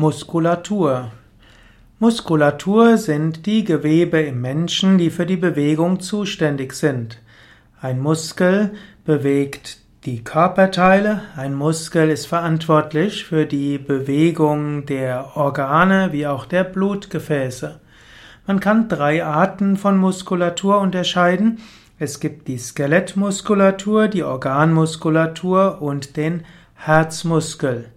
Muskulatur. Muskulatur sind die Gewebe im Menschen, die für die Bewegung zuständig sind. Ein Muskel bewegt die Körperteile, ein Muskel ist verantwortlich für die Bewegung der Organe wie auch der Blutgefäße. Man kann drei Arten von Muskulatur unterscheiden. Es gibt die Skelettmuskulatur, die Organmuskulatur und den Herzmuskel.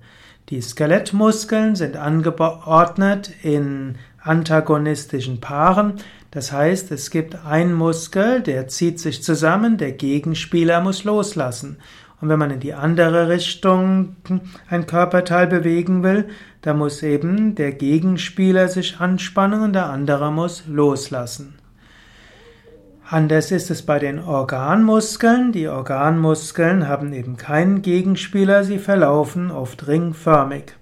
Die Skelettmuskeln sind angeordnet in antagonistischen Paaren. Das heißt, es gibt einen Muskel, der zieht sich zusammen, der Gegenspieler muss loslassen. Und wenn man in die andere Richtung ein Körperteil bewegen will, da muss eben der Gegenspieler sich anspannen und der andere muss loslassen. Anders ist es bei den Organmuskeln. Die Organmuskeln haben eben keinen Gegenspieler, sie verlaufen oft ringförmig.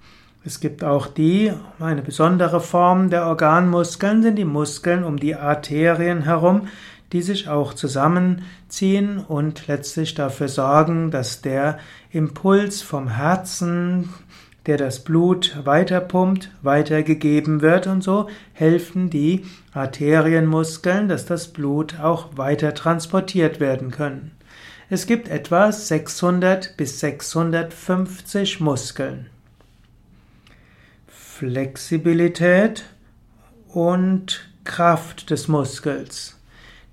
Es gibt auch die, eine besondere Form der Organmuskeln sind die Muskeln um die Arterien herum, die sich auch zusammenziehen und letztlich dafür sorgen, dass der Impuls vom Herzen der das Blut weiterpumpt, weitergegeben wird und so helfen die Arterienmuskeln, dass das Blut auch weiter transportiert werden können. Es gibt etwa 600 bis 650 Muskeln. Flexibilität und Kraft des Muskels.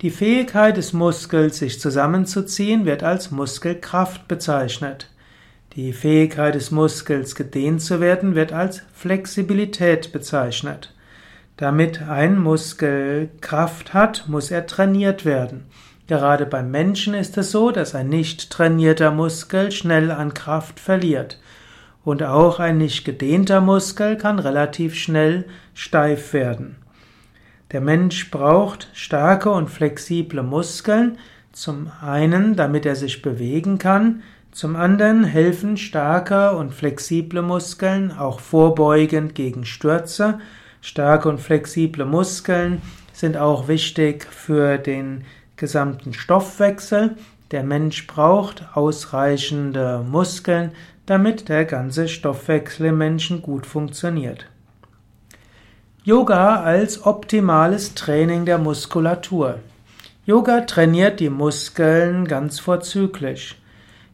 Die Fähigkeit des Muskels, sich zusammenzuziehen, wird als Muskelkraft bezeichnet. Die Fähigkeit des Muskels gedehnt zu werden wird als Flexibilität bezeichnet. Damit ein Muskel Kraft hat, muss er trainiert werden. Gerade beim Menschen ist es so, dass ein nicht trainierter Muskel schnell an Kraft verliert. Und auch ein nicht gedehnter Muskel kann relativ schnell steif werden. Der Mensch braucht starke und flexible Muskeln, zum einen, damit er sich bewegen kann, zum anderen helfen starke und flexible Muskeln auch vorbeugend gegen Stürze. Starke und flexible Muskeln sind auch wichtig für den gesamten Stoffwechsel. Der Mensch braucht ausreichende Muskeln, damit der ganze Stoffwechsel im Menschen gut funktioniert. Yoga als optimales Training der Muskulatur. Yoga trainiert die Muskeln ganz vorzüglich.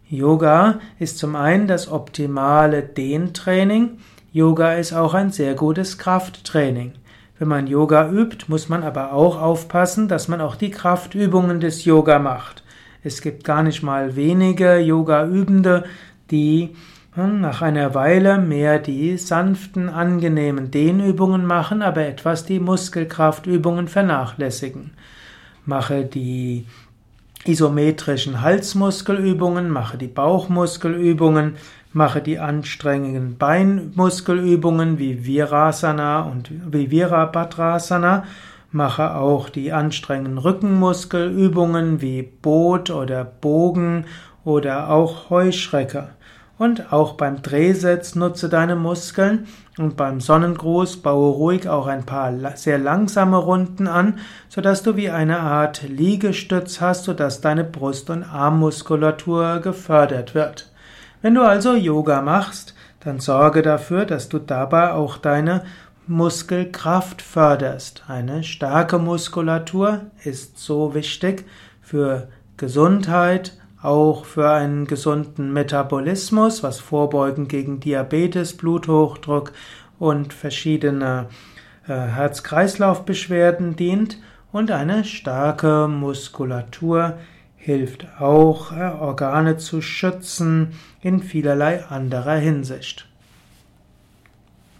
Yoga ist zum einen das optimale Dehntraining. Yoga ist auch ein sehr gutes Krafttraining. Wenn man Yoga übt, muss man aber auch aufpassen, dass man auch die Kraftübungen des Yoga macht. Es gibt gar nicht mal wenige Yoga-Übende, die hm, nach einer Weile mehr die sanften, angenehmen Dehnübungen machen, aber etwas die Muskelkraftübungen vernachlässigen. Mache die isometrischen Halsmuskelübungen, mache die Bauchmuskelübungen, mache die anstrengenden Beinmuskelübungen wie Virasana und wie Virabhadrasana, mache auch die anstrengenden Rückenmuskelübungen wie Boot oder Bogen oder auch Heuschrecke. Und auch beim Drehsitz nutze deine Muskeln und beim Sonnengruß baue ruhig auch ein paar sehr langsame Runden an, sodass du wie eine Art Liegestütz hast, sodass deine Brust- und Armmuskulatur gefördert wird. Wenn du also Yoga machst, dann sorge dafür, dass du dabei auch deine Muskelkraft förderst. Eine starke Muskulatur ist so wichtig für Gesundheit, auch für einen gesunden Metabolismus, was vorbeugend gegen Diabetes, Bluthochdruck und verschiedene äh, Herz-Kreislauf-Beschwerden dient und eine starke Muskulatur hilft auch, äh, Organe zu schützen in vielerlei anderer Hinsicht.